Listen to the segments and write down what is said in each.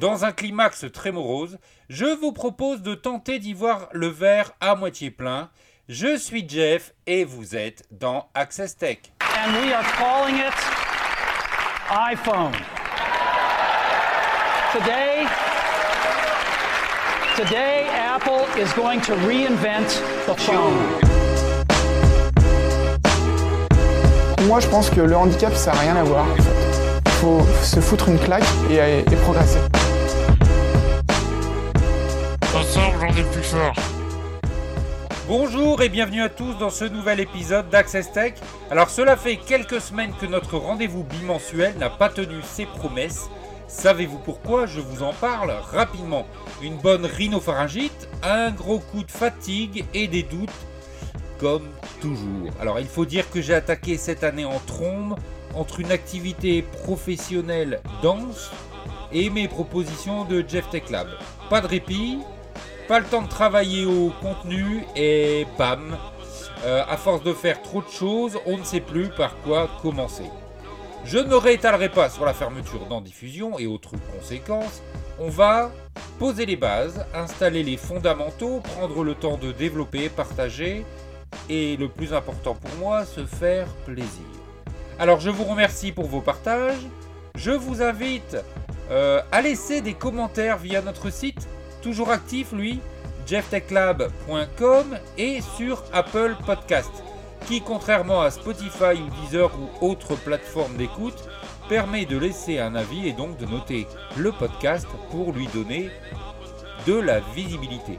Dans un climax très morose, je vous propose de tenter d'y voir le verre à moitié plein. Je suis Jeff et vous êtes dans Access Tech. and we are calling it iPhone. Today, today Apple is going to reinvent the phone. Moi, je pense que le handicap, ça n'a rien à voir. Il faut se foutre une claque et, et progresser. Bonjour et bienvenue à tous dans ce nouvel épisode d'Access Tech. Alors cela fait quelques semaines que notre rendez-vous bimensuel n'a pas tenu ses promesses. Savez-vous pourquoi? Je vous en parle rapidement. Une bonne rhinopharyngite, un gros coup de fatigue et des doutes, comme toujours. Alors il faut dire que j'ai attaqué cette année en trombe entre une activité professionnelle dense et mes propositions de Jeff Tech Lab. Pas de répit, pas le temps de travailler au contenu et bam, euh, à force de faire trop de choses, on ne sait plus par quoi commencer. Je ne réétalerai pas sur la fermeture d'en diffusion et autres conséquences. On va poser les bases, installer les fondamentaux, prendre le temps de développer, partager et le plus important pour moi, se faire plaisir. Alors je vous remercie pour vos partages. Je vous invite euh, à laisser des commentaires via notre site, toujours actif lui, jefftechlab.com et sur Apple Podcast, qui contrairement à Spotify ou Deezer ou autres plateformes d'écoute, permet de laisser un avis et donc de noter le podcast pour lui donner de la visibilité.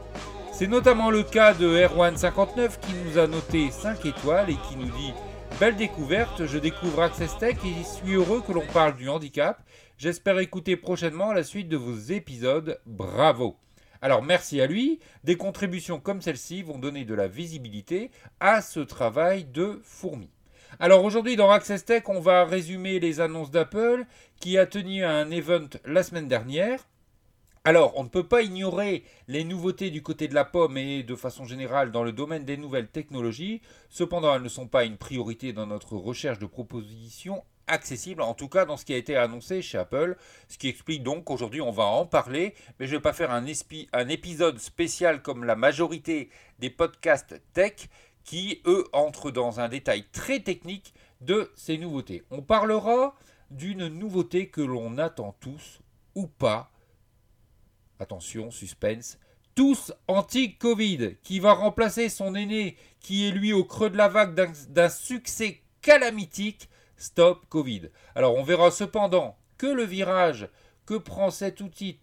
C'est notamment le cas de Erwan59 qui nous a noté 5 étoiles et qui nous dit Belle découverte, je découvre Access Tech et suis heureux que l'on parle du handicap. J'espère écouter prochainement la suite de vos épisodes. Bravo! Alors merci à lui, des contributions comme celle-ci vont donner de la visibilité à ce travail de fourmi. Alors aujourd'hui dans Access Tech, on va résumer les annonces d'Apple qui a tenu un event la semaine dernière. Alors, on ne peut pas ignorer les nouveautés du côté de la pomme et de façon générale dans le domaine des nouvelles technologies. Cependant, elles ne sont pas une priorité dans notre recherche de propositions accessibles, en tout cas dans ce qui a été annoncé chez Apple. Ce qui explique donc qu'aujourd'hui, on va en parler, mais je ne vais pas faire un, un épisode spécial comme la majorité des podcasts tech qui, eux, entrent dans un détail très technique de ces nouveautés. On parlera d'une nouveauté que l'on attend tous ou pas attention, suspense, tous anti-Covid, qui va remplacer son aîné, qui est lui au creux de la vague d'un succès calamitique, Stop Covid. Alors on verra cependant que le virage que prend cet outil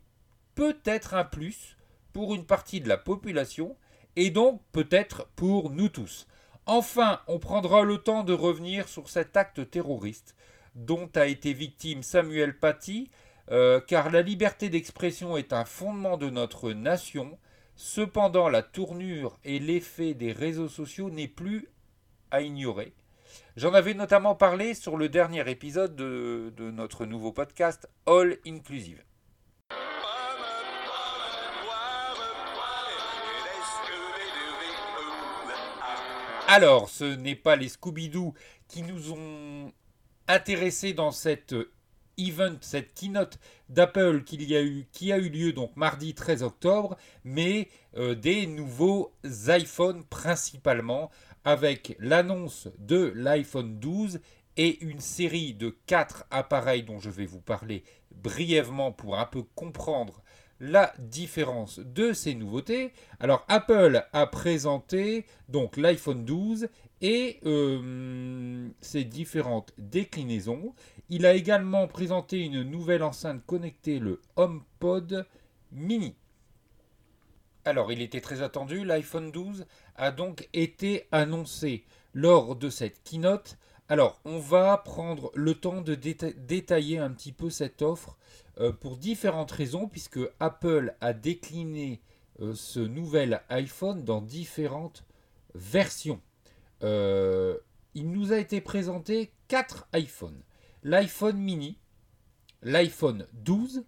peut être un plus pour une partie de la population, et donc peut-être pour nous tous. Enfin, on prendra le temps de revenir sur cet acte terroriste dont a été victime Samuel Paty, euh, car la liberté d'expression est un fondement de notre nation. Cependant, la tournure et l'effet des réseaux sociaux n'est plus à ignorer. J'en avais notamment parlé sur le dernier épisode de, notre nouveau podcast All Inclusive. Alors, ce n'est pas les Scooby-Doo qui nous ont intéressés dans cette event, cette keynote d'Apple qui a eu lieu donc mardi 13 octobre, mais euh, des nouveaux iPhones principalement, avec l'annonce de l'iPhone 12 et une série de quatre appareils dont je vais vous parler brièvement pour un peu comprendre la différence de ces nouveautés. Alors Apple a présenté donc l'iPhone 12 et euh, ses différentes déclinaisons. Il a également présenté une nouvelle enceinte connectée, le HomePod Mini. Alors, il était très attendu, l'iPhone 12 a donc été annoncé lors de cette keynote. Alors, on va prendre le temps de détailler un petit peu cette offre euh, pour différentes raisons, puisque Apple a décliné euh, ce nouvel iPhone dans différentes versions. Euh, il nous a été présenté 4 iPhones. L'iPhone mini, l'iPhone 12,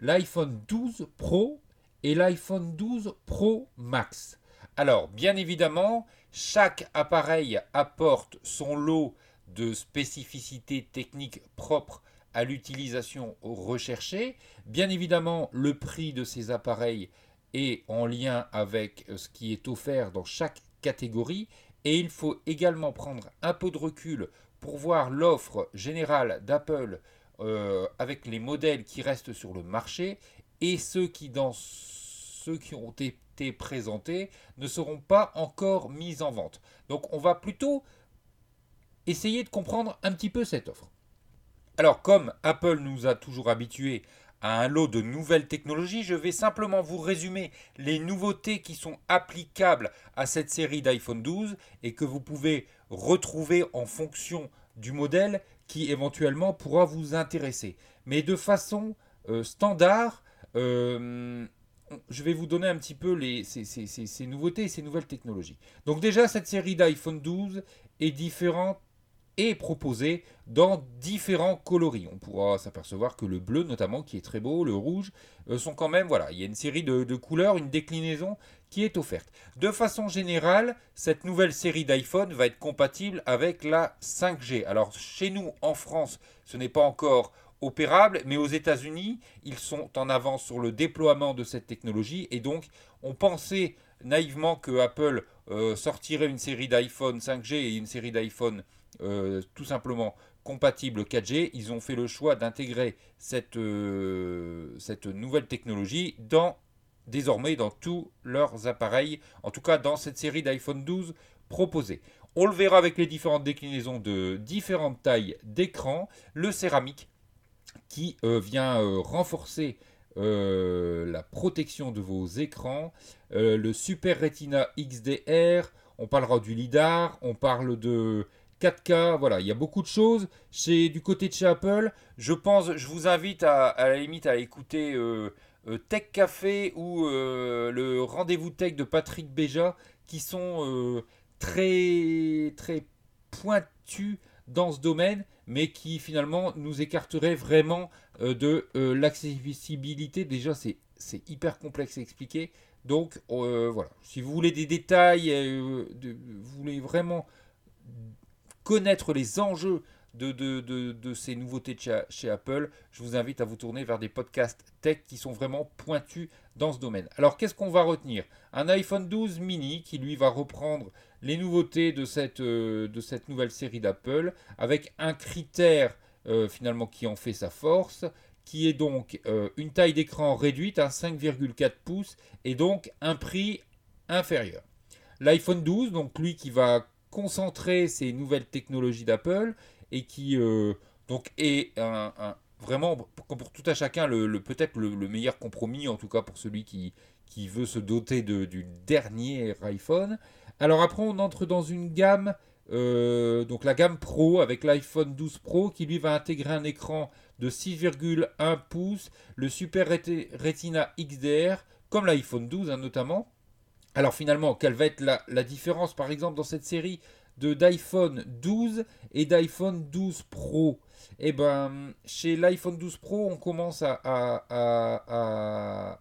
l'iPhone 12 Pro et l'iPhone 12 Pro Max. Alors, bien évidemment, chaque appareil apporte son lot de spécificités techniques propres à l'utilisation recherchée. Bien évidemment, le prix de ces appareils est en lien avec ce qui est offert dans chaque catégorie et il faut également prendre un peu de recul pour voir l'offre générale d'Apple euh, avec les modèles qui restent sur le marché et ceux qui ceux qui ont été présentés ne seront pas encore mis en vente. Donc on va plutôt essayer de comprendre un petit peu cette offre. Alors comme Apple nous a toujours habitués à un lot de nouvelles technologies, je vais simplement vous résumer les nouveautés qui sont applicables à cette série d'iPhone 12 et que vous pouvez retrouver en fonction du modèle qui éventuellement pourra vous intéresser. Mais de façon euh, standard, euh, je vais vous donner un petit peu les, ces, nouveautés et ces nouvelles technologies. Donc déjà, cette série d'iPhone 12 est différente et proposée dans différents coloris. On pourra s'apercevoir que le bleu notamment, qui est très beau, le rouge, euh, sont quand même, voilà, il y a une série de, de, couleurs, une déclinaison qui est offerte. De façon générale, cette nouvelle série d'iPhone va être compatible avec la 5G. Alors chez nous, en France, ce n'est pas encore opérable, mais aux États-Unis, ils sont en avance sur le déploiement de cette technologie et donc on pensait naïvement que Apple euh, sortirait une série d'iPhone 5G et une série d'iPhone euh, tout simplement compatible 4G. Ils ont fait le choix d'intégrer cette, euh, cette nouvelle technologie dans désormais dans tous leurs appareils, en tout cas dans cette série d'iPhone 12 proposée. On le verra avec les différentes déclinaisons de différentes tailles d'écran. Le céramique qui euh, vient euh, renforcer euh, la protection de vos écrans. le Super Retina XDR, on parlera du LIDAR, on parle de 4K, voilà, il y a beaucoup de choses. Chez, du côté de chez Apple, je pense, je vous invite à, à la limite à écouter Tech Café ou le rendez-vous tech de Patrick Béja, qui sont très, très pointus dans ce domaine, mais qui finalement nous écarterait vraiment euh, de euh, l'accessibilité. Déjà, c'est hyper complexe à expliquer. Donc euh, voilà, si vous voulez des détails, vous voulez vraiment connaître les enjeux de, ces nouveautés chez, Apple, je vous invite à vous tourner vers des podcasts tech qui sont vraiment pointus dans ce domaine. Alors qu'est-ce qu'on va retenir? Un iPhone 12 mini qui lui va reprendre les nouveautés de cette, euh, nouvelle série d'Apple avec un critère euh, finalement qui en fait sa force qui est donc euh, une taille d'écran réduite à 5,4 pouces et donc un prix inférieur. L'iPhone 12, donc lui qui va concentrer ces nouvelles technologies d'Apple et qui donc est un, vraiment pour tout à chacun le, peut-être le, meilleur compromis en tout cas pour celui qui, qui veut se doter de, du dernier iPhone. Alors après, on entre dans une gamme, euh, donc la gamme Pro avec l'iPhone 12 Pro qui lui va intégrer un écran de 6,1 pouces, le Super Retina XDR, comme l'iPhone 12 hein, notamment. Alors finalement, quelle va être la, différence par exemple dans cette série? De d'iPhone 12 et d'iPhone 12 Pro Eh ben, chez l'iPhone 12 Pro, on commence à, à,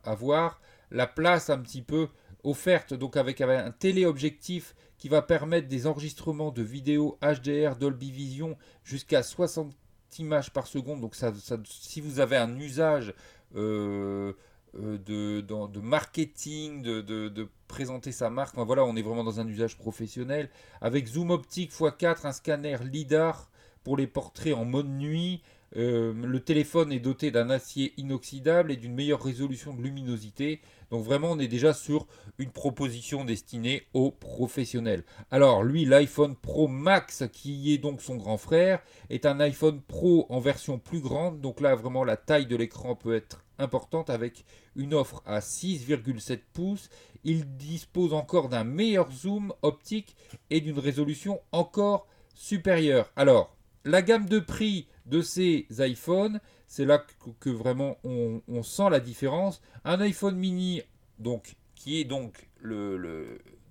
la place un petit peu offerte donc avec, un téléobjectif qui va permettre des enregistrements de vidéos HDR Dolby Vision jusqu'à 60 images par seconde. Donc ça, si vous avez un usage euh, euh, de, marketing, de, présenter sa marque, voilà, on est vraiment dans un usage professionnel. Avec zoom optique x4, un scanner LIDAR pour les portraits en mode nuit, euh, le téléphone est doté d'un acier inoxydable et d'une meilleure résolution de luminosité. Donc vraiment, on est déjà sur une proposition destinée aux professionnels. Alors lui, l'iPhone Pro Max, qui est donc son grand frère, est un iPhone Pro en version plus grande. Donc là, vraiment, la taille de l'écran peut être importante avec une offre à 6,7 pouces. Il dispose encore d'un meilleur zoom optique et d'une résolution encore supérieure. Alors, la gamme de prix de ces iPhones, c'est là que, vraiment on, sent la différence. Un iPhone mini, donc, qui est donc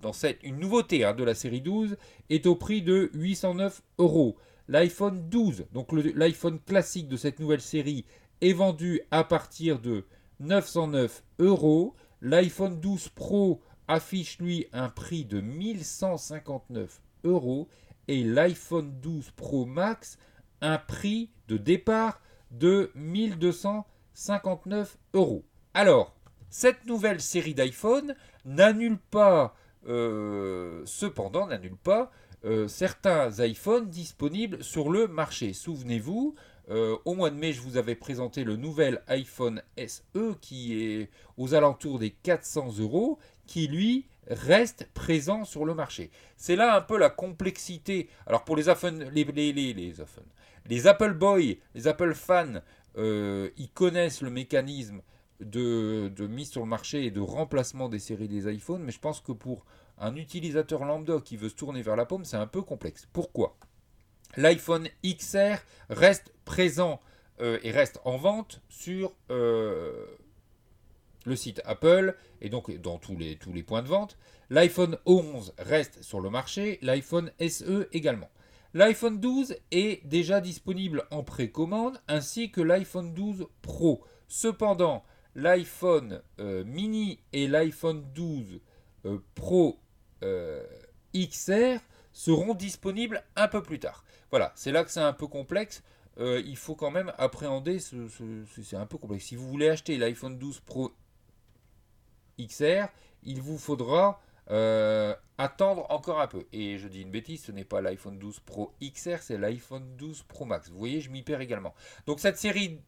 dans cette, une nouveauté hein, de la série 12, est au prix de 809 euros. L'iPhone 12, donc l'iPhone classique de cette nouvelle série, est vendu à partir de 909 euros. L'iPhone 12 Pro affiche lui un prix de 1159 euros et l'iPhone 12 Pro Max un prix de départ de 1259 euros. Alors, cette nouvelle série d'iPhone n'annule pas, euh, cependant, n'annule pas euh, certains iPhones disponibles sur le marché. Souvenez-vous, euh, au mois de mai, je vous avais présenté le nouvel iPhone SE qui est aux alentours des 400 euros, qui lui reste présent sur le marché. C'est là un peu la complexité. Alors pour les iPhone, les, Apple Boys, les Apple fans, euh, ils connaissent le mécanisme de, de, mise sur le marché et de remplacement des séries des iPhones, mais je pense que pour un utilisateur lambda qui veut se tourner vers la paume, c'est un peu complexe. Pourquoi? L'iPhone XR reste présent euh, et reste en vente sur euh, le site Apple et donc dans tous les, points de vente. L'iPhone 11 reste sur le marché, l'iPhone SE également. L'iPhone 12 est déjà disponible en précommande ainsi que l'iPhone 12 Pro. Cependant, l'iPhone euh, mini et l'iPhone 12 euh, Pro XR seront disponibles un peu plus tard. Voilà, c'est là que c'est un peu complexe. Euh, il faut quand même appréhender, ce, ce, c'est un peu complexe. Si vous voulez acheter l'iPhone 12 Pro XR, il vous faudra euh, attendre encore un peu. Et je dis une bêtise, ce n'est pas l'iPhone 12 Pro XR, c'est l'iPhone 12 Pro Max. Vous voyez, je m'y perds également. Donc cette série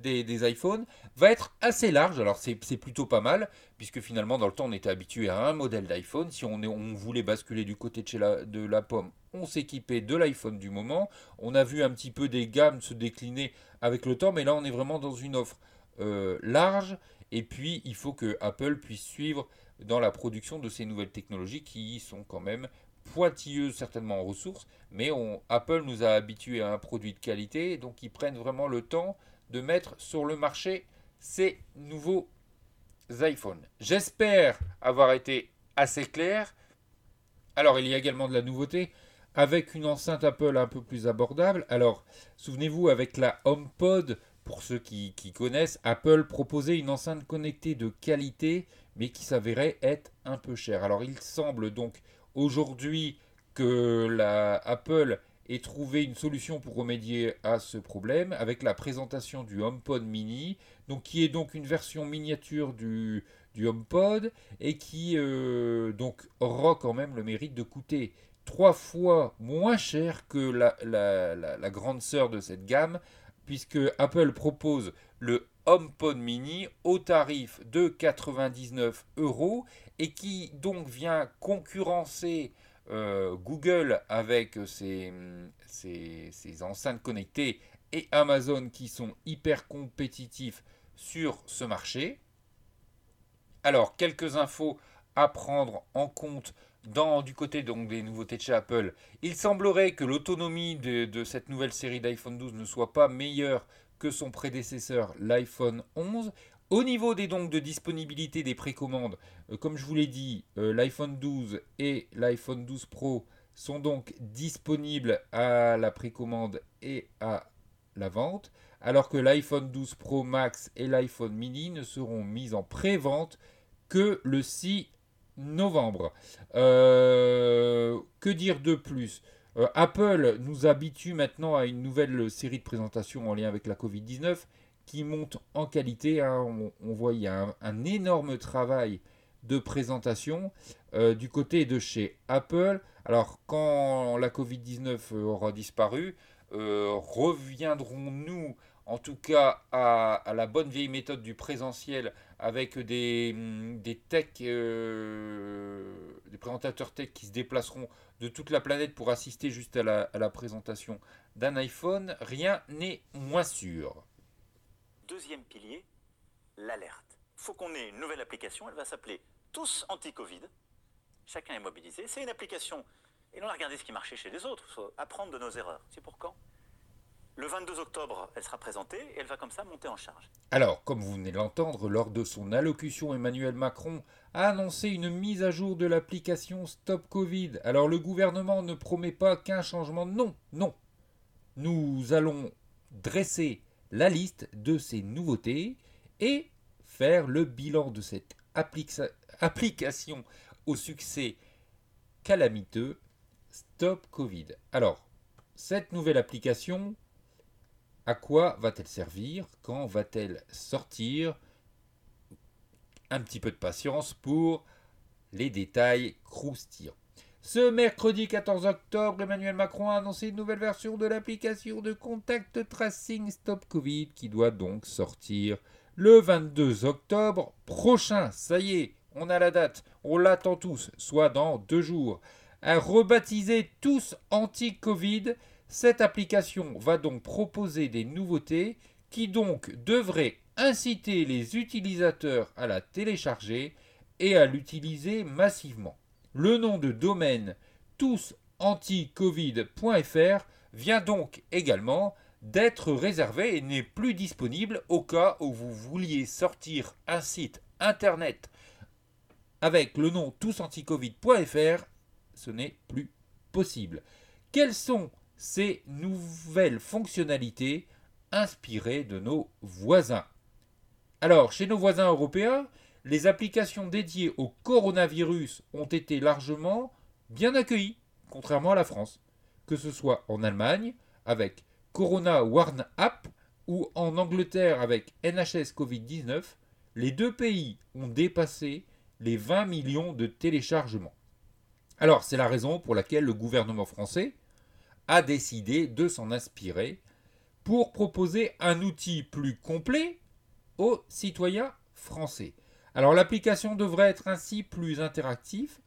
des, des, iPhones va être assez large. Alors c'est plutôt pas mal, puisque finalement dans le temps on était habitué à un modèle d'iPhone. Si on, est, on, voulait basculer du côté de, chez la, de la pomme, on s'équipait de l'iPhone du moment. On a vu un petit peu des gammes se décliner avec le temps, mais là on est vraiment dans une offre euh, large. Et puis il faut que Apple puisse suivre dans la production de ces nouvelles technologies qui sont quand même pointilleuses certainement en ressources, mais Apple nous a habitués à un produit de qualité, donc ils prennent vraiment le temps de mettre sur le marché ces nouveaux iPhones. J'espère avoir été assez clair. Alors, il y a également de la nouveauté avec une enceinte Apple un peu plus abordable. Alors, souvenez-vous, avec la HomePod, pour ceux qui, connaissent, Apple proposait une enceinte connectée de qualité, mais qui s'avérait être un peu chère. Alors, il semble donc aujourd'hui que la Apple et trouver une solution pour remédier à ce problème avec la présentation du HomePod mini, donc qui est donc une version miniature du, HomePod et qui euh, donc aura quand même le mérite de coûter trois fois moins cher que la, la, grande sœur de cette gamme, puisque Apple propose le HomePod mini au tarif de 99 euros et qui donc vient concurrencer Google avec ses, ses, enceintes connectées et Amazon qui sont hyper compétitifs sur ce marché. Alors, quelques infos à prendre en compte dans, du côté donc, des nouveautés de chez Apple. Il semblerait que l'autonomie de, de cette nouvelle série d'iPhone 12 ne soit pas meilleure que son prédécesseur, l'iPhone 11. Au niveau des donc de disponibilité des précommandes, euh, comme je vous l'ai dit, euh, l'iPhone 12 et l'iPhone 12 Pro sont donc disponibles à la précommande et à la vente, alors que l'iPhone 12 Pro Max et l'iPhone mini ne seront mis en pré-vente que le 6 novembre. Euh, que dire de plus? Apple nous habitue maintenant à une nouvelle série de présentations en lien avec la Covid-19 qui monte en qualité. Hein. On, voit il y a un, énorme travail de présentation euh, du côté de chez Apple. Alors quand la Covid-19 aura disparu, euh, reviendrons-nous en tout cas à, la bonne vieille méthode du présentiel avec des, des tech, euh, des présentateurs tech qui se déplaceront de toute la planète pour assister juste à la présentation d'un iPhone, rien n'est moins sûr. Deuxième pilier, l'alerte. Il faut qu'on ait une nouvelle application, elle va s'appeler Tous Anti-Covid. Chacun est mobilisé. C'est une application. Et on a regardé ce qui marchait chez les autres. Apprendre de nos erreurs. C'est pour quand? Le 22 octobre, elle sera présentée et elle va comme ça monter en charge. Alors, comme vous venez l'entendre, lors de son allocution, Emmanuel Macron a annoncé une mise à jour de l'application Stop Covid. Alors, le gouvernement ne promet pas qu'un changement. Non, non. Nous allons dresser la liste de ces nouveautés et faire le bilan de cette applica application au succès calamiteux Stop Covid. Alors, cette nouvelle application À quoi va-t-elle servir? Quand va-t-elle sortir? Un petit peu de patience pour les détails croustillants. Ce mercredi 14 octobre, Emmanuel Macron a annoncé une nouvelle version de l'application de contact tracing Stop Covid qui doit donc sortir le 22 octobre prochain. Ça y est, on a la date, on l'attend tous, soit dans deux jours. À rebaptiser tous anti-Covid, cette application va donc proposer des nouveautés qui donc devraient inciter les utilisateurs à la télécharger et à l'utiliser massivement. Le nom de domaine tousanticovid.fr vient donc également d'être réservé et n'est plus disponible au cas où vous vouliez sortir un site internet avec le nom tousanticovid.fr, ce n'est plus possible. Quelles sont ces nouvelles fonctionnalités inspirées de nos voisins? Alors, chez nos voisins européens, les applications dédiées au coronavirus ont été largement bien accueillies, contrairement à la France, que ce soit en Allemagne avec Corona Warn App ou en Angleterre avec NHS Covid-19, les deux pays ont dépassé les 20 millions de téléchargements. Alors, c'est la raison pour laquelle le gouvernement français a décidé de s'en inspirer pour proposer un outil plus complet aux citoyens français. Alors l'application devrait être ainsi plus interactive,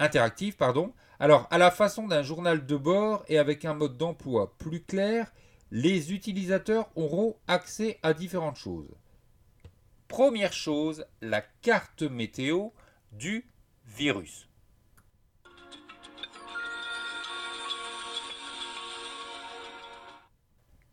interactive pardon. Alors à la façon d'un journal de bord et avec un mode d'emploi plus clair, les utilisateurs auront accès à différentes choses. Première chose, la carte météo du virus.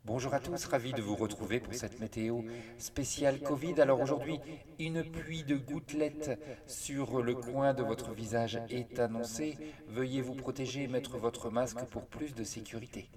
Bonjour à tous, ravi de vous retrouver pour cette météo spéciale Covid. Alors aujourd'hui, une pluie de gouttelettes sur le coin de votre visage est annoncée. Veuillez vous protéger et mettre votre masque pour plus de sécurité.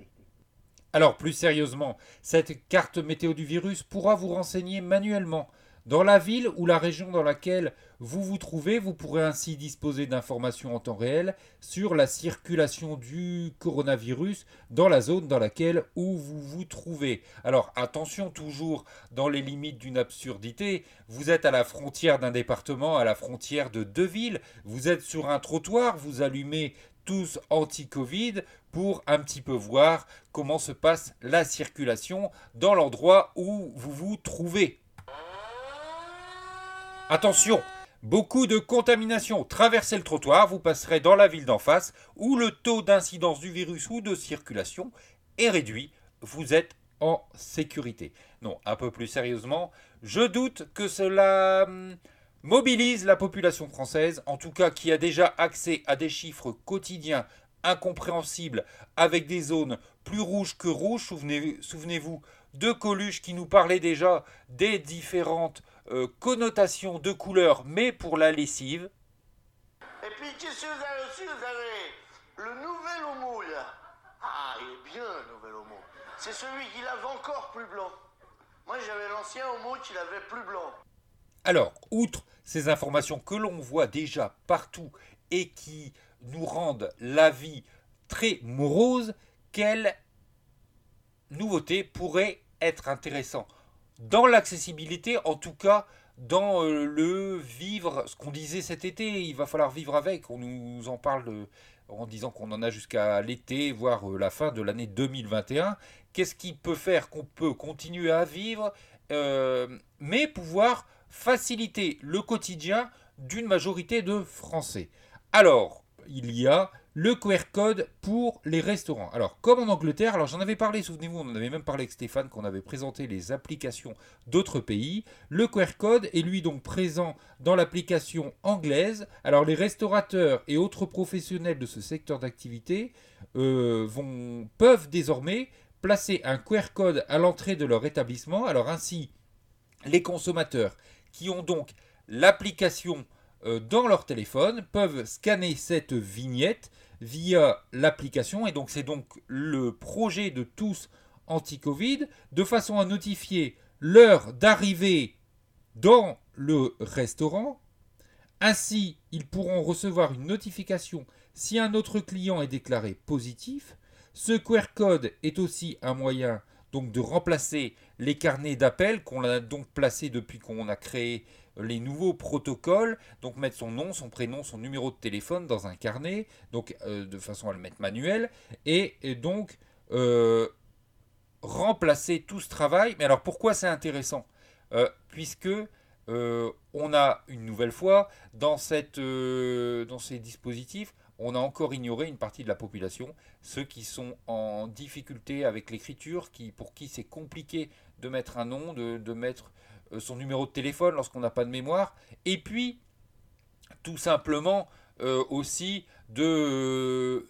Alors plus sérieusement, cette carte météo du virus pourra vous renseigner manuellement dans la ville ou la région dans laquelle vous vous trouvez, vous pourrez ainsi disposer d'informations en temps réel sur la circulation du coronavirus dans la zone dans laquelle vous vous trouvez. Alors attention toujours dans les limites d'une absurdité, vous êtes à la frontière d'un département, à la frontière de deux villes, vous êtes sur un trottoir, vous allumez tous anti-Covid pour un petit peu voir comment se passe la circulation dans l'endroit où vous vous trouvez. Attention, beaucoup de contamination. Traversez le trottoir, vous passerez dans la ville d'en face où le taux d'incidence du virus ou de circulation est réduit. Vous êtes en sécurité. Non, un peu plus sérieusement, je doute que cela hum, mobilise la population française, en tout cas qui a déjà accès à des chiffres quotidiens incompréhensibles avec des zones plus rouges que rouges. Souvenez-vous de Coluche qui nous parlait déjà des différentes euh, connotations de couleurs, mais pour la lessive. Et puis, qu'est-ce que vous avez aussi Vous avez le nouvel homo, là. Ah, il est bien, le nouvel homo. C'est celui qui lave encore plus blanc. Moi, j'avais l'ancien homo qui l'avait plus blanc. Alors, outre ces informations que l'on voit déjà partout et qui nous rendent la vie très morose, quelle nouveauté pourrait être intéressant dans l'accessibilité, en tout cas dans euh, le vivre, ce qu'on disait cet été, il va falloir vivre avec. On nous en parle en disant qu'on en a jusqu'à l'été, voire euh, la fin de l'année 2021. Qu'est-ce qui peut faire qu'on peut continuer à vivre, euh, mais pouvoir faciliter le quotidien d'une majorité de Français? Alors, il y a le QR code pour les restaurants. Alors, comme en Angleterre, alors j'en avais parlé, souvenez-vous, on en avait même parlé avec Stéphane quand on avait présenté les applications d'autres pays. Le QR code est lui donc présent dans l'application anglaise. Alors, les restaurateurs et autres professionnels de ce secteur d'activité euh, peuvent désormais placer un QR code à l'entrée de leur établissement. Alors, ainsi, les consommateurs qui ont donc l'application euh, dans leur téléphone peuvent scanner cette vignette via l'application. Et donc c'est donc le projet de tous anti-Covid, de façon à notifier l'heure d'arrivée dans le restaurant. Ainsi, ils pourront recevoir une notification si un autre client est déclaré positif. Ce QR code est aussi un moyen donc de remplacer les carnets d'appel qu'on a donc placés depuis qu'on a créé les nouveaux protocoles, donc mettre son nom, son prénom, son numéro de téléphone dans un carnet, donc euh, de façon à le mettre manuel, et, donc euh, remplacer tout ce travail. Mais alors pourquoi c'est intéressant? Euh, Puisque on a une nouvelle fois dans, ces dispositifs, on a encore ignoré une partie de la population, ceux qui sont en difficulté avec l'écriture, qui, pour qui c'est compliqué de mettre un nom, de, mettre son numéro de téléphone lorsqu'on n'a pas de mémoire, et puis tout simplement euh, aussi de...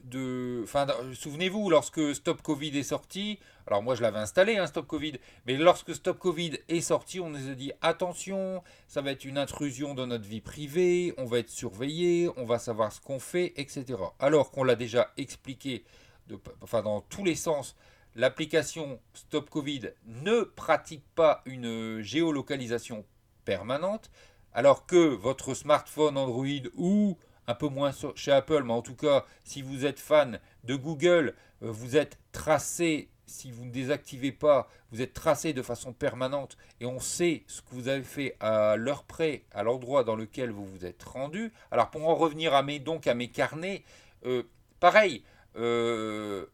Souvenez-vous, lorsque Stop Covid est sorti, alors moi je l'avais installé, hein, Stop Covid, mais lorsque Stop Covid est sorti, on nous a dit attention, ça va être une intrusion dans notre vie privée, on va être surveillé, on va savoir ce qu'on fait, etc. Alors qu'on l'a déjà expliqué dans tous les sens l'application Stop Covid ne pratique pas une géolocalisation permanente, alors que votre smartphone Android ou un peu moins chez Apple, mais en tout cas, si vous êtes fan de Google, vous êtes tracé, si vous ne désactivez pas, vous êtes tracé de façon permanente et on sait ce que vous avez fait à l'heure près, à l'endroit dans lequel vous vous êtes rendu. Alors pour en revenir à mes, donc à mes carnets, euh, pareil, euh,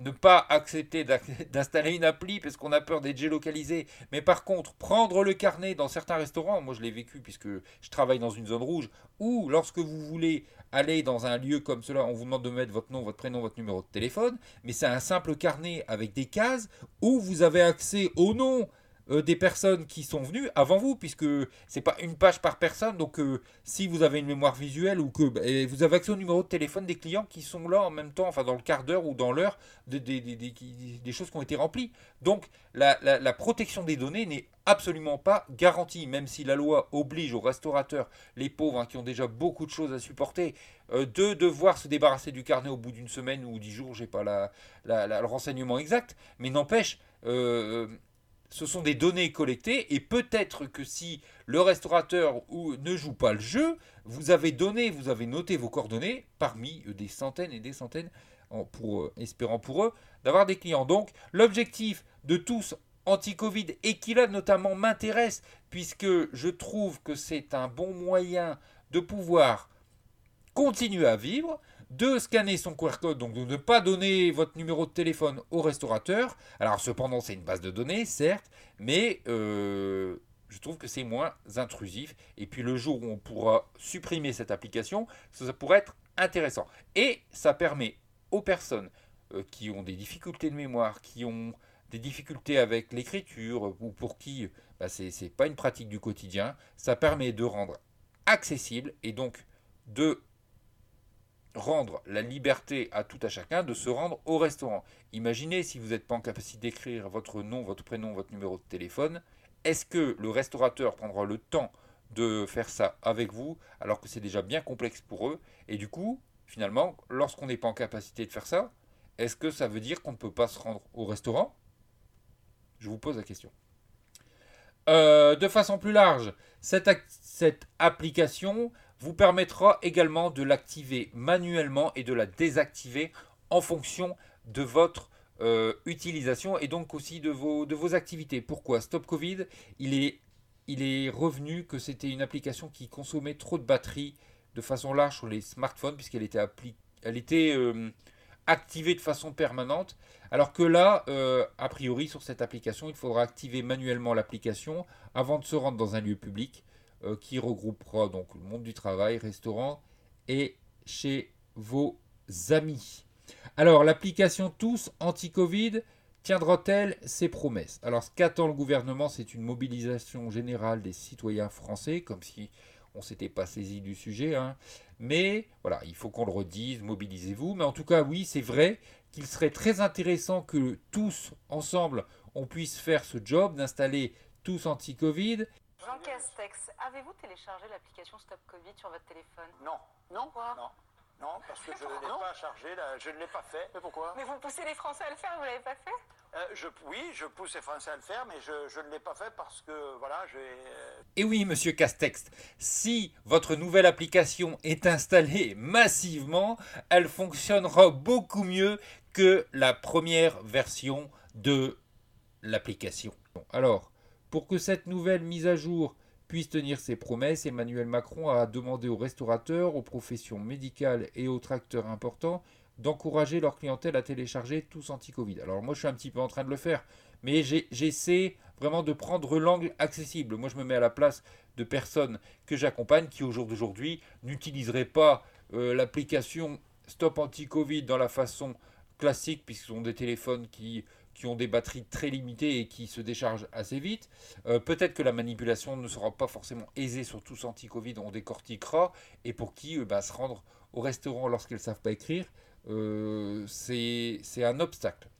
ne pas accepter d'installer une appli parce qu'on a peur d'être géolocalisé. Mais par contre, prendre le carnet dans certains restaurants, moi je l'ai vécu puisque je travaille dans une zone rouge, ou lorsque vous voulez aller dans un lieu comme cela, on vous demande de mettre votre nom, votre prénom, votre numéro de téléphone, mais c'est un simple carnet avec des cases où vous avez accès au nom euh, des personnes qui sont venues avant vous, puisque c'est pas une page par personne. Donc, euh, si vous avez une mémoire visuelle ou que bah, vous avez accès au numéro de téléphone des clients qui sont là en même temps, enfin dans le quart d'heure ou dans l'heure, des, des, choses qui ont été remplies. Donc, la, protection des données n'est absolument pas garantie, même si la loi oblige aux restaurateurs, les pauvres hein, qui ont déjà beaucoup de choses à supporter, euh, de devoir se débarrasser du carnet au bout d'une semaine ou dix jours, j'ai pas la, le renseignement exact, mais n'empêche, ce sont des données collectées et peut-être que si le restaurateur ne joue pas le jeu, vous avez donné, vous avez noté vos coordonnées parmi des centaines et des centaines, euh, espérant pour eux, d'avoir des clients. Donc l'objectif de tous anti-Covid et qui là notamment m'intéresse puisque je trouve que c'est un bon moyen de pouvoir continuer à vivre, de scanner son QR code, donc de ne pas donner votre numéro de téléphone au restaurateur. Alors cependant, c'est une base de données, certes, mais euh, je trouve que c'est moins intrusif. Et puis le jour où on pourra supprimer cette application, ça, pourrait être intéressant. Et ça permet aux personnes euh, qui ont des difficultés de mémoire, qui ont des difficultés avec l'écriture, ou pour qui bah, ce n'est pas une pratique du quotidien, ça permet de rendre accessible et donc de rendre la liberté à tout à chacun de se rendre au restaurant. Imaginez si vous n'êtes pas en capacité d'écrire votre nom, votre prénom, votre numéro de téléphone, est-ce que le restaurateur prendra le temps de faire ça avec vous alors que c'est déjà bien complexe pour eux? Et du coup, finalement, lorsqu'on n'est pas en capacité de faire ça, est-ce que ça veut dire qu'on ne peut pas se rendre au restaurant? Je vous pose la question. Euh, de façon plus large, cette, cette application vous permettra également de l'activer manuellement et de la désactiver en fonction de votre euh, utilisation et donc aussi de vos, de vos activités. Pourquoi? Stop Covid, il est, il est revenu que c'était une application qui consommait trop de batterie de façon large sur les smartphones puisqu'elle était, elle était euh, activée de façon permanente. Alors que là, euh, a priori, sur cette application, il faudra activer manuellement l'application avant de se rendre dans un lieu public. Euh, qui regroupera donc le monde du travail, restaurant et chez vos amis. Alors, l'application Tous anti-Covid tiendra-t-elle ses promesses? Alors, ce qu'attend le gouvernement, c'est une mobilisation générale des citoyens français, comme si on s'était pas saisi du sujet. Hein. Mais voilà, il faut qu'on le redise, mobilisez-vous. Mais en tout cas, oui, c'est vrai qu'il serait très intéressant que tous, ensemble, on puisse faire ce job d'installer tous anti-Covid Jean Castex, avez-vous téléchargé l'application Stop Covid sur votre téléphone? Non. Non? Quoi Non. Non, parce que je ne l'ai pas chargé, je ne l'ai pas fait. Mais pourquoi? Mais vous poussez les Français à le faire, vous ne l'avez pas fait? Euh, je, oui, je pousse les Français à le faire, mais je, je ne l'ai pas fait parce que, voilà, j'ai... Euh, Et oui, monsieur Castex, si votre nouvelle application est installée massivement, elle fonctionnera beaucoup mieux que la première version de l'application. Alors, pour que cette nouvelle mise à jour puisse tenir ses promesses, Emmanuel Macron a demandé aux restaurateurs, aux professions médicales et autres acteurs importants d'encourager leur clientèle à télécharger tous anti-Covid. Alors moi je suis un petit peu en train de le faire, mais j'essaie vraiment de prendre l'angle accessible. Moi je me mets à la place de personnes que j'accompagne qui au jour d'aujourd'hui n'utiliseraient pas euh, l'application Stop Anti-Covid dans la façon classique, puisque ce sont des téléphones qui, qui ont des batteries très limitées et qui se déchargent assez vite. Euh, peut-être que la manipulation ne sera pas forcément aisée sur tous anti-Covid, on décortiquera, et pour qui euh, bah, se rendre au restaurant lorsqu'ils ne savent pas écrire, euh, c'est un obstacle.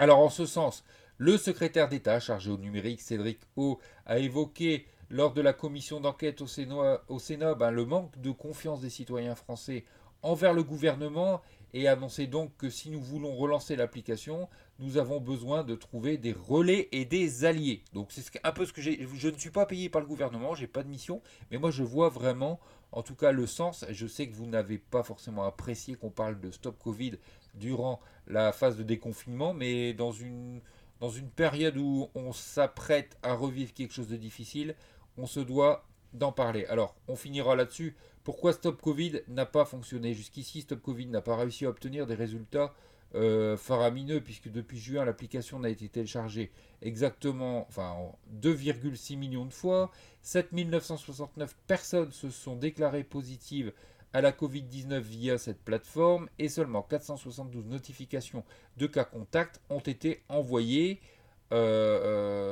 Alors en ce sens, le secrétaire d'État chargé au numérique, Cédric O, a évoqué lors de la commission d'enquête au Sénat, ben, le manque de confiance des citoyens français envers le gouvernement et annoncé donc que si nous voulons relancer l'application, nous avons besoin de trouver des relais et des alliés. Donc c'est un peu ce que j'ai. Je ne suis pas payé par le gouvernement, j'ai pas de mission, mais moi je vois vraiment en tout cas le sens. Je sais que vous n'avez pas forcément apprécié qu'on parle de stop Covid durant la phase de déconfinement, mais dans une, dans une période où on s'apprête à revivre quelque chose de difficile, on se doit d'en parler. Alors, on finira là-dessus. Pourquoi Stop Covid n'a pas fonctionné? Jusqu'ici, Stop Covid n'a pas réussi à obtenir des résultats euh, faramineux, puisque depuis juin, l'application n'a été téléchargée exactement enfin, 2,6 millions de fois. 7969 personnes se sont déclarées positives à la Covid-19 via cette plateforme et seulement 472 notifications de cas contacts ont été envoyées. Euh,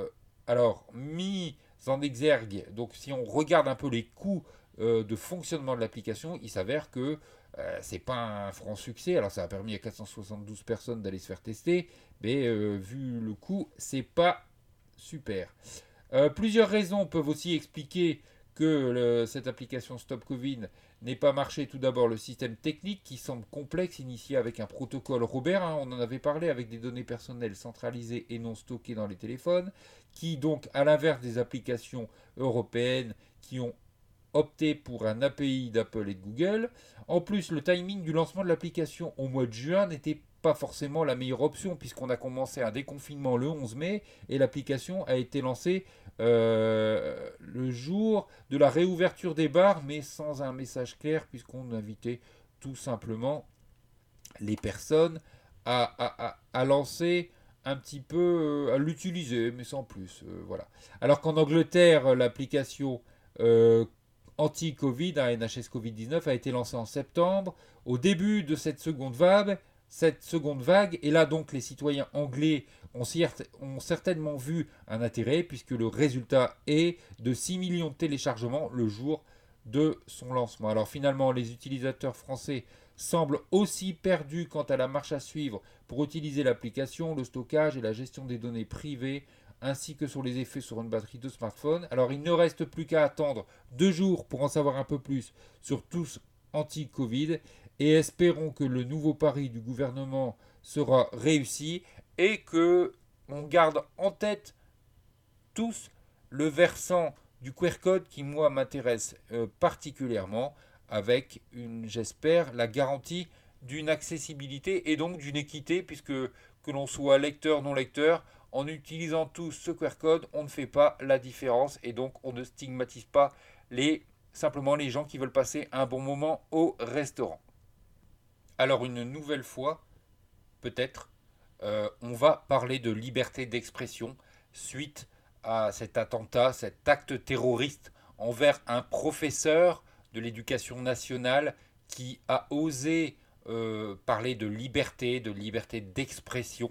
euh, alors, mis en exergue, donc si on regarde un peu les coûts de fonctionnement de l'application, il s'avère que euh, c'est pas un franc succès. Alors ça a permis à 472 personnes d'aller se faire tester, mais euh, vu le coût, c'est pas super. Euh, plusieurs raisons peuvent aussi expliquer que cette application Stop Covid n'ait pas marché. Tout d'abord, le système technique qui semble complexe, initié avec un protocole Robert. Hein, on en avait parlé avec des données personnelles centralisées et non stockées dans les téléphones, qui donc, à l'inverse des applications européennes qui ont opté pour un API d'Apple et de Google. En plus, le timing du lancement de l'application au mois de juin n'était pas forcément la meilleure option puisqu'on a commencé un déconfinement le 11 mai et l'application a été lancée euh, le jour de la réouverture des bars mais sans un message clair puisqu'on invitait tout simplement les personnes à, lancer un petit peu, euh, à l'utiliser mais sans plus. Euh, voilà. Alors qu'en Angleterre, l'application anti-Covid, un NHS Covid-19, a été lancé en septembre, au début de cette seconde vague. Cette seconde vague, et là donc les citoyens anglais ont, ont certainement vu un intérêt, puisque le résultat est de 6 millions de téléchargements le jour de son lancement. Alors finalement, les utilisateurs français semblent aussi perdus quant à la marche à suivre pour utiliser l'application, le stockage et la gestion des données privées ainsi que sur les effets sur une batterie de smartphone. Alors il ne reste plus qu'à attendre deux jours pour en savoir un peu plus sur tous anti-Covid et espérons que le nouveau pari du gouvernement sera réussi et que on garde en tête tous le versant du QR code qui moi m'intéresse euh, particulièrement avec une j'espère la garantie d'une accessibilité et donc d'une équité puisque que l'on soit lecteur non lecteur en utilisant tous ce QR code, on ne fait pas la différence et donc on ne stigmatise pas les, simplement les gens qui veulent passer un bon moment au restaurant. Alors une nouvelle fois, peut-être, euh, on va parler de liberté d'expression suite à cet attentat, cet acte terroriste envers un professeur de l'éducation nationale qui a osé euh, parler de liberté, de liberté d'expression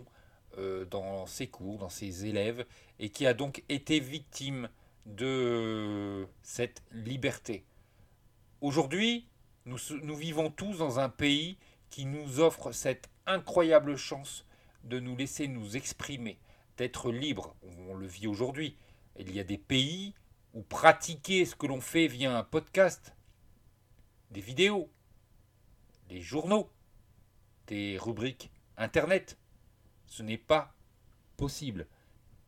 dans ses cours, dans ses élèves, et qui a donc été victime de cette liberté. Aujourd'hui, nous, vivons tous dans un pays qui nous offre cette incroyable chance de nous laisser nous exprimer, d'être libre. On le vit aujourd'hui. Il y a des pays où pratiquer ce que l'on fait via un podcast, des vidéos, des journaux, des rubriques Internet, ce n'est pas possible.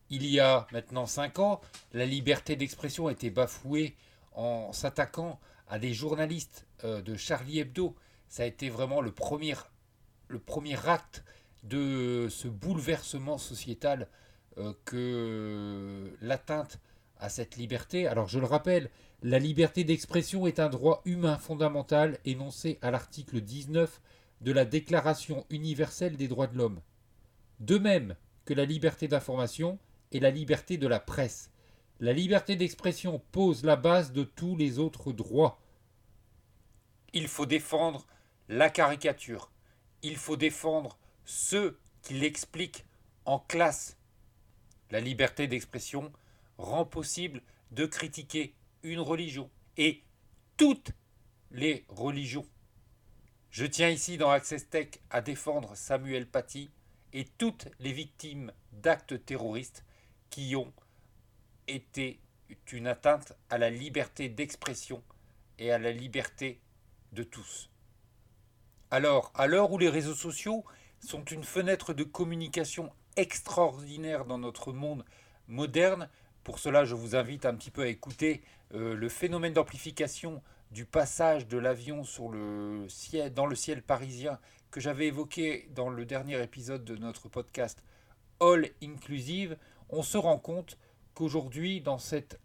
Il y a maintenant cinq ans, la liberté d'expression a été bafouée en s'attaquant à des journalistes euh, de Charlie Hebdo. Ça a été vraiment le premier, acte de ce bouleversement sociétal euh, que l'atteinte à cette liberté, alors je le rappelle, la liberté d'expression est un droit humain fondamental énoncé à l'article 19 de la Déclaration universelle des droits de l'homme. De même que la liberté d'information et la liberté de la presse. La liberté d'expression pose la base de tous les autres droits. Il faut défendre la caricature. Il faut défendre ceux qui l'expliquent en classe. La liberté d'expression rend possible de critiquer une religion et toutes les religions. Je tiens ici dans Access Tech à défendre Samuel Paty et toutes les victimes d'actes terroristes qui ont été une atteinte à la liberté d'expression et à la liberté de tous. Alors, à l'heure où les réseaux sociaux sont une fenêtre de communication extraordinaire dans notre monde moderne, pour cela je vous invite un petit peu à écouter euh, le phénomène d'amplification du passage de l'avion dans le ciel parisien que j'avais évoqué dans le dernier épisode de notre podcast All Inclusive, on se rend compte qu'aujourd'hui, dans cet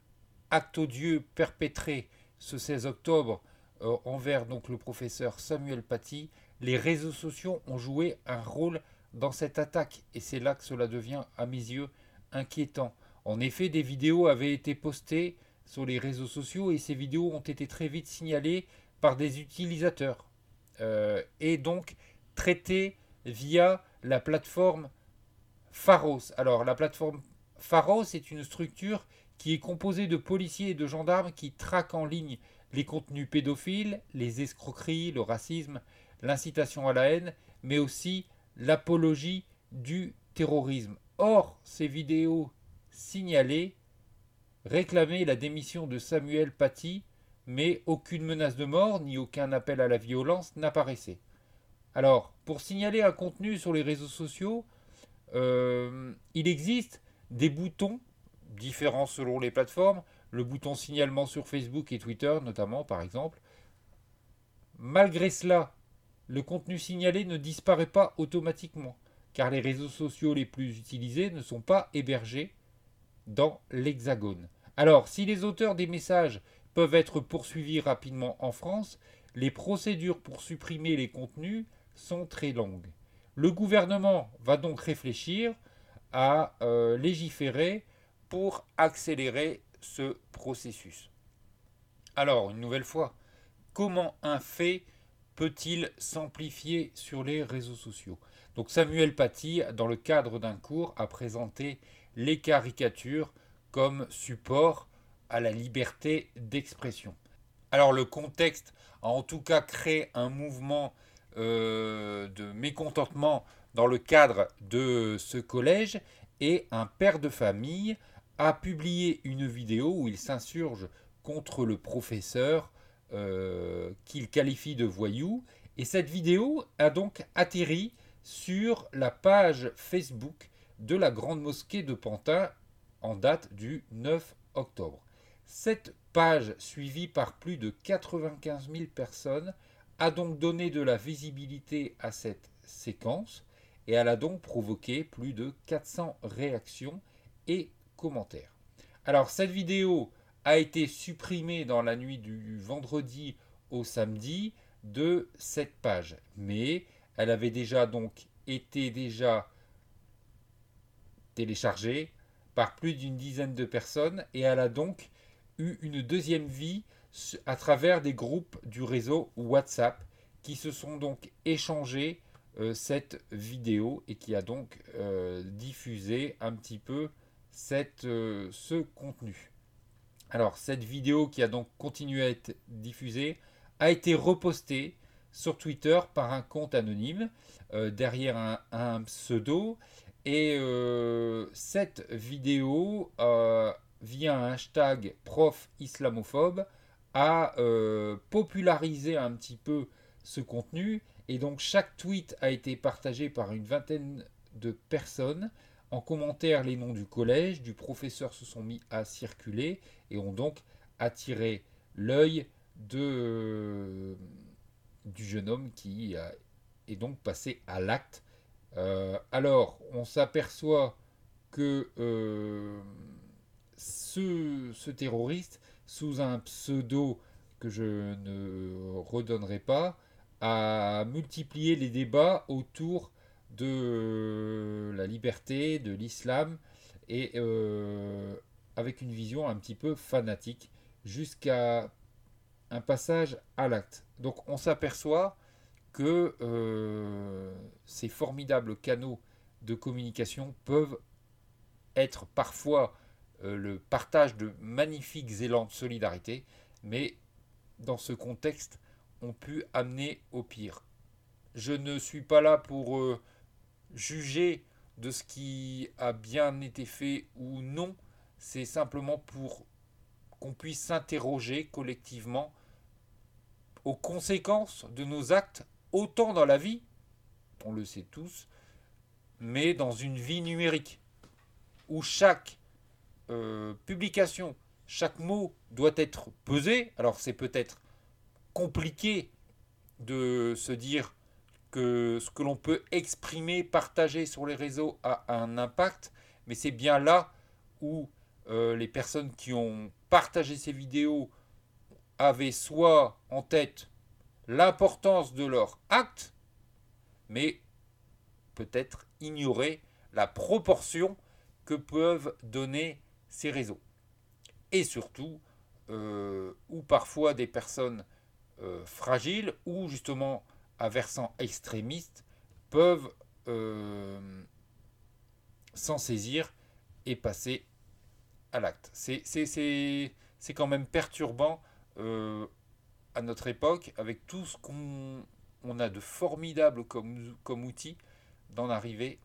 acte odieux perpétré ce 16 octobre euh, envers donc le professeur Samuel Paty, les réseaux sociaux ont joué un rôle dans cette attaque et c'est là que cela devient à mes yeux inquiétant. En effet, des vidéos avaient été postées sur les réseaux sociaux et ces vidéos ont été très vite signalées par des utilisateurs euh, et donc traitées via la plateforme Pharos. Alors la plateforme Pharos est une structure qui est composée de policiers et de gendarmes qui traquent en ligne les contenus pédophiles, les escroqueries, le racisme, l'incitation à la haine, mais aussi l'apologie du terrorisme. Or, ces vidéos signalées réclamaient la démission de Samuel Paty, mais aucune menace de mort ni aucun appel à la violence n'apparaissait. Alors, pour signaler un contenu sur les réseaux sociaux, euh, il existe des boutons différents selon les plateformes, le bouton signalement sur Facebook et Twitter notamment par exemple. Malgré cela, le contenu signalé ne disparaît pas automatiquement, car les réseaux sociaux les plus utilisés ne sont pas hébergés dans l'Hexagone. Alors, si les auteurs des messages peuvent être poursuivis rapidement en France, les procédures pour supprimer les contenus sont très longues. Le gouvernement va donc réfléchir à euh, légiférer pour accélérer ce processus. Alors, une nouvelle fois, comment un fait peut-il s'amplifier sur les réseaux sociaux? Donc Samuel Paty, dans le cadre d'un cours, a présenté les caricatures comme support à la liberté d'expression. Alors le contexte a en tout cas créé un mouvement de mécontentement dans le cadre de ce collège et un père de famille a publié une vidéo où il s'insurge contre le professeur euh, qu'il qualifie de voyou. Et cette vidéo a donc atterri sur la page Facebook de la Grande Mosquée de Pantin en date du 9 octobre. Cette page, suivie par plus de 95 000 personnes, a donc donné de la visibilité à cette séquence et elle a donc provoqué plus de 400 réactions et commentaires. Alors cette vidéo a été supprimée dans la nuit du vendredi au samedi de cette page, mais elle avait déjà donc été déjà téléchargée par plus d'une dizaine de personnes et elle a donc eu une deuxième vie à travers des groupes du réseau WhatsApp qui se sont donc échangés euh, cette vidéo et qui a donc euh, diffusé un petit peu cette, euh, ce contenu. Alors cette vidéo qui a donc continué à être diffusée a été repostée sur Twitter par un compte anonyme derrière un, un, pseudo et cette vidéo via un hashtag prof islamophobe a popularisé un petit peu ce contenu et donc chaque tweet a été partagé par une vingtaine de personnes. En commentaire, les noms du collège, du professeur se sont mis à circuler et ont donc attiré l'œil de, du jeune homme qui est donc passé à l'acte. Euh, alors, on s'aperçoit que euh, ce, ce terroriste, sous un pseudo que je ne redonnerai pas, a multiplié les débats autour de la liberté, de l'islam, et euh, avec une vision un petit peu fanatique, jusqu'à un passage à l'acte. Donc on s'aperçoit que euh, ces formidables canaux de communication peuvent être parfois euh, le partage de magnifiques élans de solidarité, mais dans ce contexte, ont pu amener au pire. Je ne suis pas là pour euh, juger de ce qui a bien été fait ou non, c'est simplement pour qu'on puisse s'interroger collectivement aux conséquences de nos actes, autant dans la vie, on le sait tous, mais dans une vie numérique, où chaque euh, publication, chaque mot doit être pesé. Alors c'est peut-être compliqué de se dire que ce que l'on peut exprimer, partager sur les réseaux a un impact, mais c'est bien là où euh, les personnes qui ont partagé ces vidéos avaient soit en tête l'importance de leur acte, mais peut-être ignorer la proportion que peuvent donner ces réseaux. Et surtout, euh, où parfois des personnes euh, fragiles ou justement à versant extrémiste peuvent euh, s'en saisir et passer à l'acte. C'est quand même perturbant à notre époque avec tout ce qu'on on a de formidable comme, comme outil d'en arriver,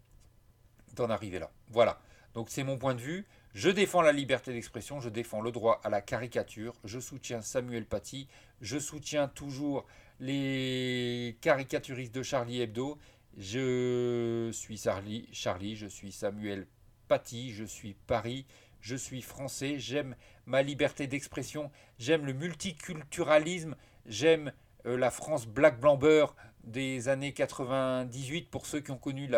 d'en arriver là. Voilà. Donc c'est mon point de vue. Je défends la liberté d'expression, je défends le droit à la caricature, je soutiens Samuel Paty, je soutiens toujours les caricaturistes de Charlie Hebdo. Je suis Charlie, je suis Samuel Paty, je suis Paris, je suis français, j'aime ma liberté d'expression, j'aime le multiculturalisme, j'aime euh, la France black blanc beurre des années 98 pour ceux qui ont connu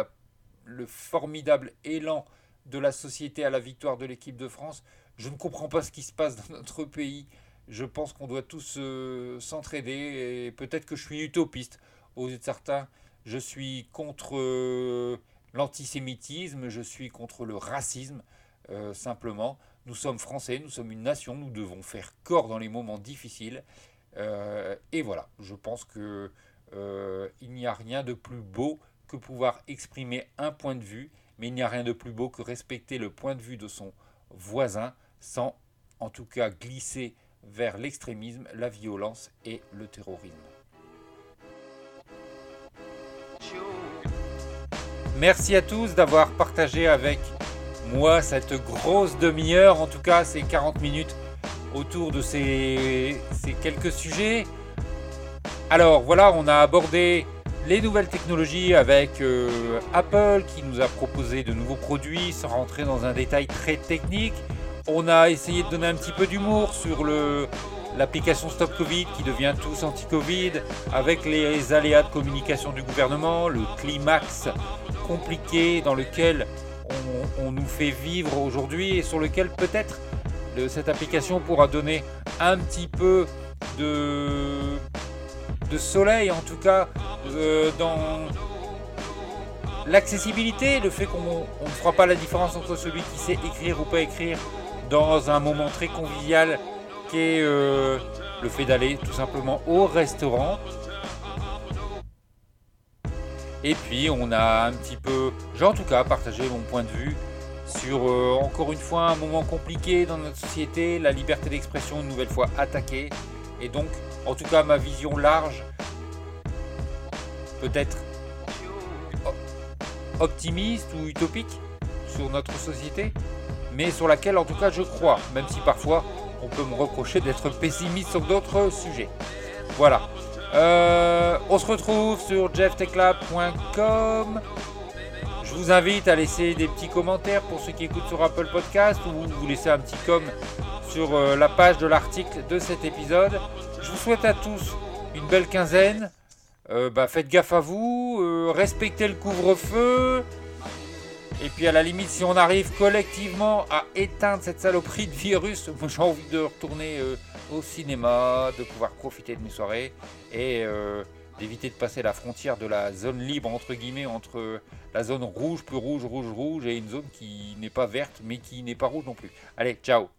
le formidable élan de la société à la victoire de l'équipe de France. Je ne comprends pas ce qui se passe dans notre pays. Je pense qu'on doit tous euh, s'entraider et peut-être que je suis utopiste. Aux yeux de certains, je suis contre euh, l'antisémitisme, je suis contre le racisme, euh, simplement. Nous sommes français, nous sommes une nation, nous devons faire corps dans les moments difficiles. et voilà, je pense que il n'y a rien de plus beau que pouvoir exprimer un point de vue mais il n'y a rien de plus beau que respecter le point de vue de son voisin sans en tout cas glisser vers l'extrémisme, la violence et le terrorisme. Merci à tous d'avoir partagé avec moi cette grosse demi-heure, en tout cas ces 40 minutes autour de ces, ces quelques sujets. Alors voilà, on a abordé les nouvelles technologies avec euh, Apple qui nous a proposé de nouveaux produits sans rentrer dans un détail très technique. On a essayé de donner un petit peu d'humour sur l'application Stop Covid qui devient tous anti-Covid avec les aléas de communication du gouvernement, le climax compliqué dans lequel on, nous fait vivre aujourd'hui et sur lequel peut-être cette application pourra donner un petit peu de de soleil, en tout cas euh, dans l'accessibilité, le fait qu'on ne fera pas la différence entre celui qui sait écrire ou pas écrire dans un moment très convivial qui est euh, le fait d'aller tout simplement au restaurant. Et puis on a un petit peu, j'ai en tout cas partagé mon point de vue sur euh, encore une fois un moment compliqué dans notre société, la liberté d'expression une nouvelle fois attaquée. Et donc en tout cas ma vision large, peut-être optimiste ou utopique sur notre société, mais sur laquelle en tout cas je crois, même si parfois on peut me reprocher d'être pessimiste sur d'autres sujets. Voilà. Euh, on se retrouve sur jefftechlab.com. Je vous invite à laisser des petits commentaires pour ceux qui écoutent sur Apple Podcast ou vous laisser un petit com sur euh, la page de l'article de cet épisode. Je vous souhaite à tous une belle quinzaine. Euh, bah, faites gaffe à vous, euh, respectez le couvre-feu. Et puis à la limite, si on arrive collectivement à éteindre cette saloperie de virus, j'ai envie de retourner euh, au cinéma, de pouvoir profiter de mes soirées et d'éviter de passer la frontière de la zone libre entre guillemets entre la zone rouge plus rouge rouge rouge et une zone qui n'est pas verte mais qui n'est pas rouge non plus. Allez, ciao